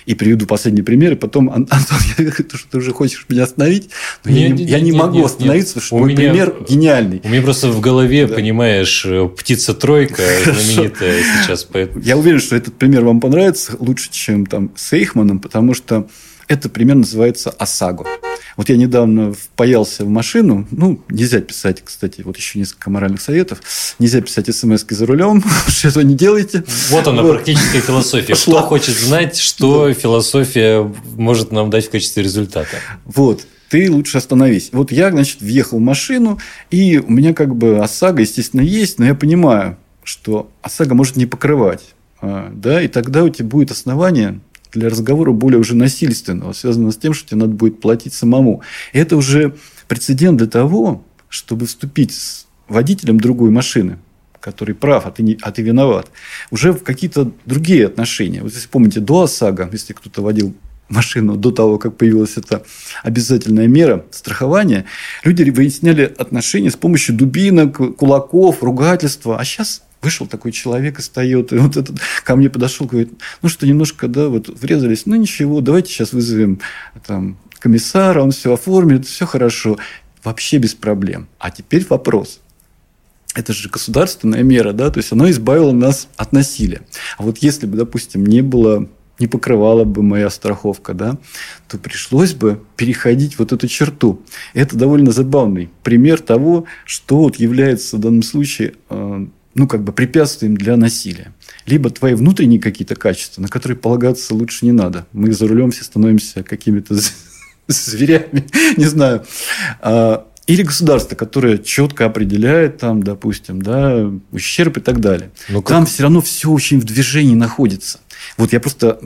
и приведу последний пример, и потом, Антон, я, ты, ты уже хочешь меня остановить, но нет, я, не, я не нет, могу нет, остановиться, нет. потому что меня, пример гениальный.
У меня просто в голове, да. понимаешь, птица-тройка знаменитая сейчас. Поэтому...
Я уверен, что этот пример вам понравится лучше, чем там с Эйхманом, потому что этот пример называется ОСАГО. Вот я недавно впаялся в машину. Ну, нельзя писать, кстати, вот еще несколько моральных советов. Нельзя писать смс за рулем, что этого не делайте.
Вот она, вот. практическая философия. Кто хочет знать, что философия может нам дать в качестве результата?
Вот ты лучше остановись. Вот я, значит, въехал в машину, и у меня как бы ОСАГО, естественно, есть, но я понимаю, что ОСАГО может не покрывать. А, да, и тогда у тебя будет основание для разговора более уже насильственного, связанного с тем, что тебе надо будет платить самому. Это уже прецедент для того, чтобы вступить с водителем другой машины, который прав, а ты, не, а ты виноват, уже в какие-то другие отношения. Вот если помните, до ОСАГО, если кто-то водил машину до того, как появилась эта обязательная мера страхования, люди выясняли отношения с помощью дубинок, кулаков, ругательства. А сейчас Вышел такой человек из Тойоты, вот этот ко мне подошел, говорит, ну что, немножко, да, вот врезались, ну ничего, давайте сейчас вызовем там комиссара, он все оформит, все хорошо. Вообще без проблем. А теперь вопрос. Это же государственная мера, да, то есть оно избавило нас от насилия. А вот если бы, допустим, не было не покрывала бы моя страховка, да, то пришлось бы переходить вот эту черту. Это довольно забавный пример того, что вот является в данном случае э, ну, как бы препятствием для насилия. Либо твои внутренние какие-то качества, на которые полагаться лучше не надо. Мы за рулем все становимся какими-то зверями, не знаю. А, или государство, которое четко определяет, там, допустим, да, ущерб и так далее. Но как... Там все равно все очень в движении находится. Вот я просто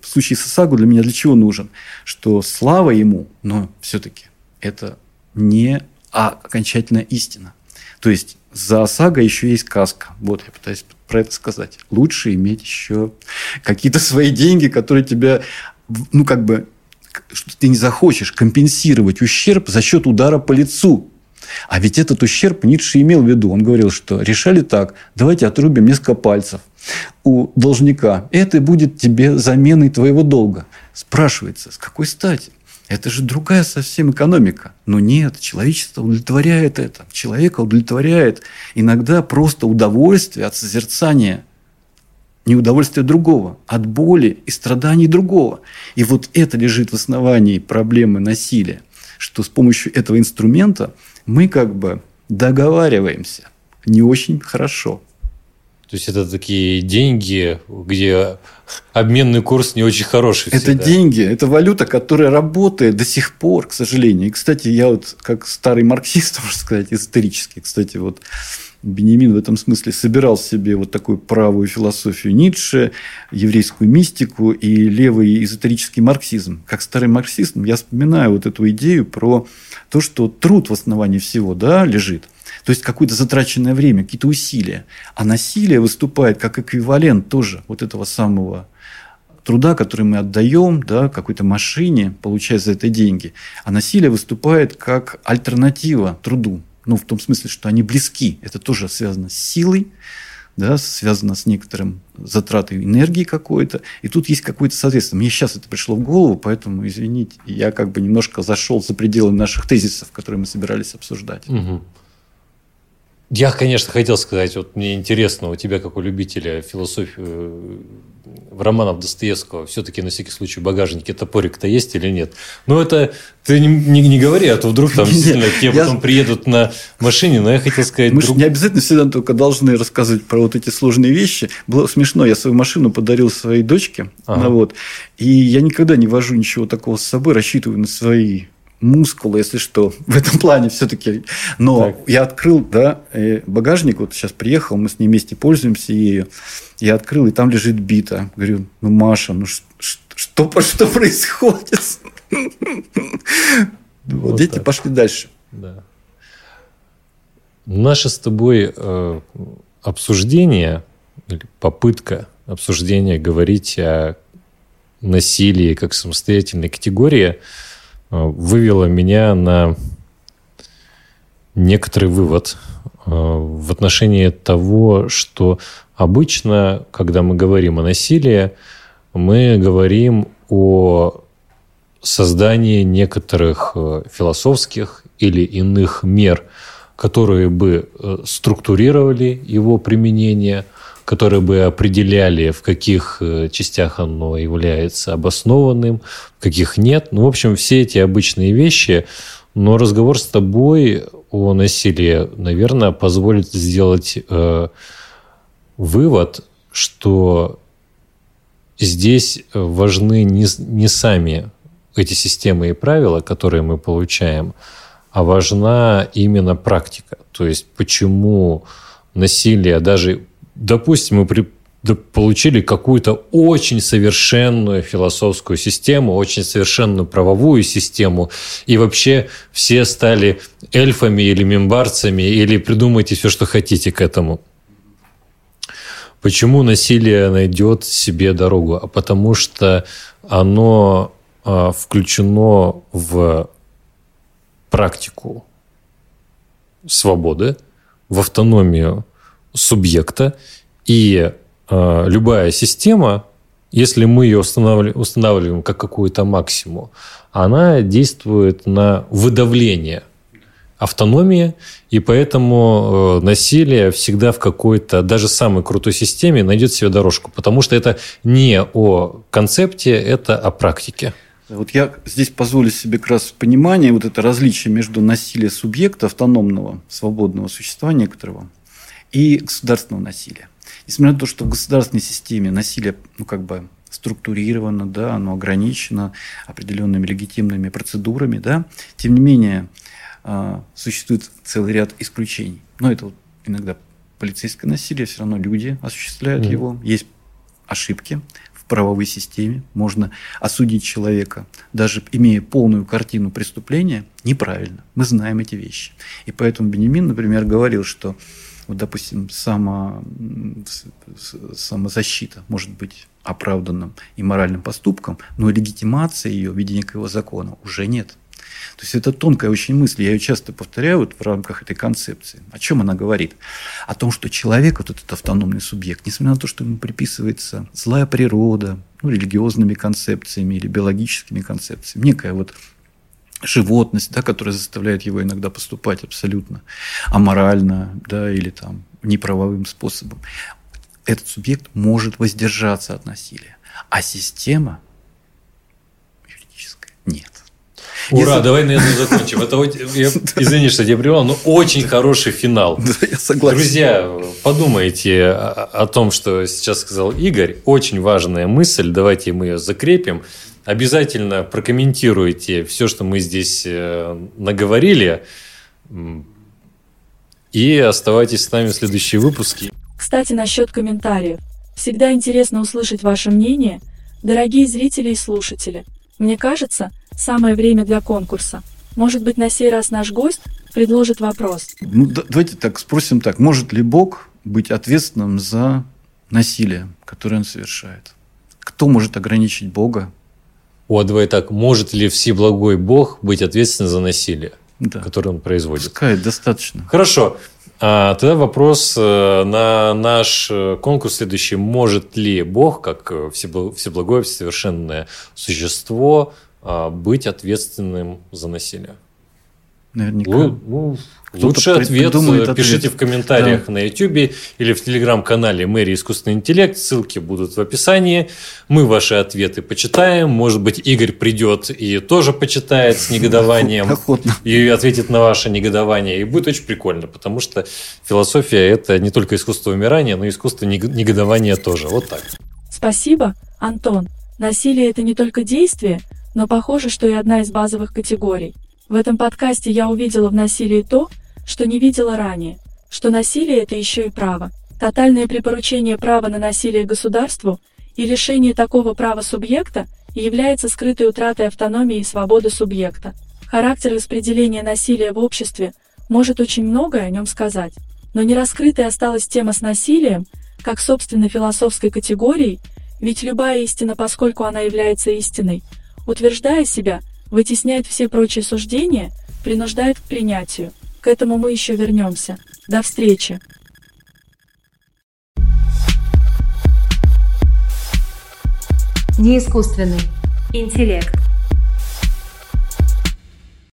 в случае с ОСАГО для меня для чего нужен? Что слава ему, но все-таки это не окончательная истина. То есть за ОСАГО еще есть каска. Вот я пытаюсь про это сказать. Лучше иметь еще какие-то свои деньги, которые тебя, ну, как бы, что ты не захочешь компенсировать ущерб за счет удара по лицу. А ведь этот ущерб Ницше имел в виду. Он говорил, что решали так, давайте отрубим несколько пальцев. у должника, это будет тебе заменой твоего долга. Спрашивается, с какой стати? Это же другая совсем экономика. Но нет, человечество удовлетворяет это. Человека удовлетворяет иногда просто удовольствие от созерцания не удовольствие другого, от боли и страданий другого. И вот это лежит в основании проблемы насилия, что с помощью этого инструмента мы как бы договариваемся не очень хорошо.
То есть это такие деньги, где обменный курс не очень хороший.
Всегда. Это деньги, это валюта, которая работает до сих пор, к сожалению. И, кстати, я вот как старый марксист, можно сказать, исторический, кстати, вот Бенемин в этом смысле собирал себе вот такую правую философию Ницше, еврейскую мистику и левый эзотерический марксизм. Как старый марксист, я вспоминаю вот эту идею про то, что труд в основании всего да, лежит. То есть какое-то затраченное время, какие-то усилия. А насилие выступает как эквивалент тоже вот этого самого труда, который мы отдаем да, какой-то машине, получая за это деньги. А насилие выступает как альтернатива труду. Ну, в том смысле, что они близки. Это тоже связано с силой, да, связано с некоторым затратой энергии какой-то. И тут есть какое-то соответствие. Мне сейчас это пришло в голову, поэтому, извините, я как бы немножко зашел за пределы наших тезисов, которые мы собирались обсуждать.
Угу. Я, конечно, хотел сказать, вот мне интересно, у тебя, как у любителя философии э, в романах Достоевского, все-таки на всякий случай в багажнике топорик-то есть или нет? Ну, это ты не, не, не говори, а то вдруг там действительно те потом приедут на машине, но я хотел сказать...
Мы друг... не обязательно всегда только должны рассказывать про вот эти сложные вещи. Было смешно, я свою машину подарил своей дочке, ага. ну, вот, и я никогда не вожу ничего такого с собой, рассчитываю на свои мускулы, если что, в этом плане все-таки. Но так. я открыл, да, э, багажник, вот сейчас приехал, мы с ней вместе пользуемся ею. Я открыл, и там лежит бита. Говорю, ну, Маша, ну что, что, что происходит? Вот дети пошли дальше.
Да. Наше с тобой э, обсуждение, или попытка обсуждения говорить о насилии как самостоятельной категории – вывело меня на некоторый вывод э, в отношении того, что обычно, когда мы говорим о насилии, мы говорим о создании некоторых э, философских или иных мер, которые бы структурировали его применение – которые бы определяли, в каких э, частях оно является обоснованным, в каких нет. Ну, в общем, все эти обычные вещи. Но разговор с тобой о насилии, наверное, позволит сделать э, вывод, что здесь важны не, не сами эти системы и правила, которые мы получаем, а важна именно практика. То есть почему насилие, даже допустим, мы при, да, получили какую-то очень совершенную философскую систему, очень совершенную правовую систему, и вообще все стали эльфами или мембарцами, или придумайте все, что хотите к этому. Почему насилие найдет себе дорогу? А потому что оно а, включено в практику свободы, в автономию субъекта, и э, любая система, если мы ее устанавливаем, устанавливаем как какую-то максимум, она действует на выдавление автономии, и поэтому э, насилие всегда в какой-то, даже самой крутой системе найдет себе дорожку, потому что это не о концепте, это о практике.
Вот я здесь позволю себе как раз понимание, вот это различие между насилием субъекта, автономного, свободного существования которого, и государственного насилия. Несмотря на то, что в государственной системе насилие ну, как бы структурировано, да, оно ограничено определенными легитимными процедурами, да, тем не менее а, существует целый ряд исключений. Но это вот иногда полицейское насилие, все равно люди осуществляют mm. его. Есть ошибки правовой системе. Можно осудить человека, даже имея полную картину преступления, неправильно. Мы знаем эти вещи. И поэтому Бенемин, например, говорил, что вот, допустим, само, самозащита может быть оправданным и моральным поступком, но легитимации ее в виде некоего закона уже нет. То есть это тонкая очень мысль, я ее часто повторяю вот в рамках этой концепции. О чем она говорит? О том, что человек, вот этот автономный субъект, несмотря на то, что ему приписывается злая природа, ну, религиозными концепциями или биологическими концепциями, некая вот животность, да, которая заставляет его иногда поступать абсолютно аморально да, или там неправовым способом. Этот субъект может воздержаться от насилия, а система юридическая нет.
Ура, Если... давай на этом закончим. Это, я, извини, что я прервал, но очень хороший финал.
Да, я согласен.
Друзья, подумайте о, о том, что сейчас сказал Игорь. Очень важная мысль. Давайте мы ее закрепим. Обязательно прокомментируйте все, что мы здесь э, наговорили. И оставайтесь с нами в следующие выпуски.
Кстати, насчет комментариев. Всегда интересно услышать ваше мнение, дорогие зрители и слушатели. Мне кажется, самое время для конкурса. Может быть, на сей раз наш гость предложит вопрос.
Ну, давайте так спросим так. Может ли Бог быть ответственным за насилие, которое он совершает? Кто может ограничить Бога
о, давай так, может ли Всеблагой Бог быть ответственен за насилие,
да.
которое он производит?
Пускай, достаточно.
Хорошо. А, тогда вопрос э, на наш э, конкурс следующий. Может ли Бог, как э, всеблагое, всесовершенное существо, а, быть ответственным за насилие?
Наверняка.
Вы, ну, Лучший ответ пишите ответ. в комментариях да. на YouTube или в телеграм-канале Мэри Искусственный интеллект. Ссылки будут в описании. Мы ваши ответы почитаем. Может быть, Игорь придет и тоже почитает с негодованием.
Охотно.
И ответит на ваше негодование. И будет очень прикольно, потому что философия – это не только искусство умирания, но и искусство негодования тоже. Вот так.
Спасибо, Антон. Насилие – это не только действие, но похоже, что и одна из базовых категорий. В этом подкасте я увидела в насилии то, что не видела ранее, что насилие – это еще и право. Тотальное припоручение права на насилие государству и лишение такого права субъекта является скрытой утратой автономии и свободы субъекта. Характер распределения насилия в обществе может очень многое о нем сказать, но не раскрытой осталась тема с насилием, как собственно философской категорией, ведь любая истина, поскольку она является истиной, утверждая себя, вытесняет все прочие суждения, принуждает к принятию. К этому мы еще вернемся. До встречи!
Неискусственный интеллект.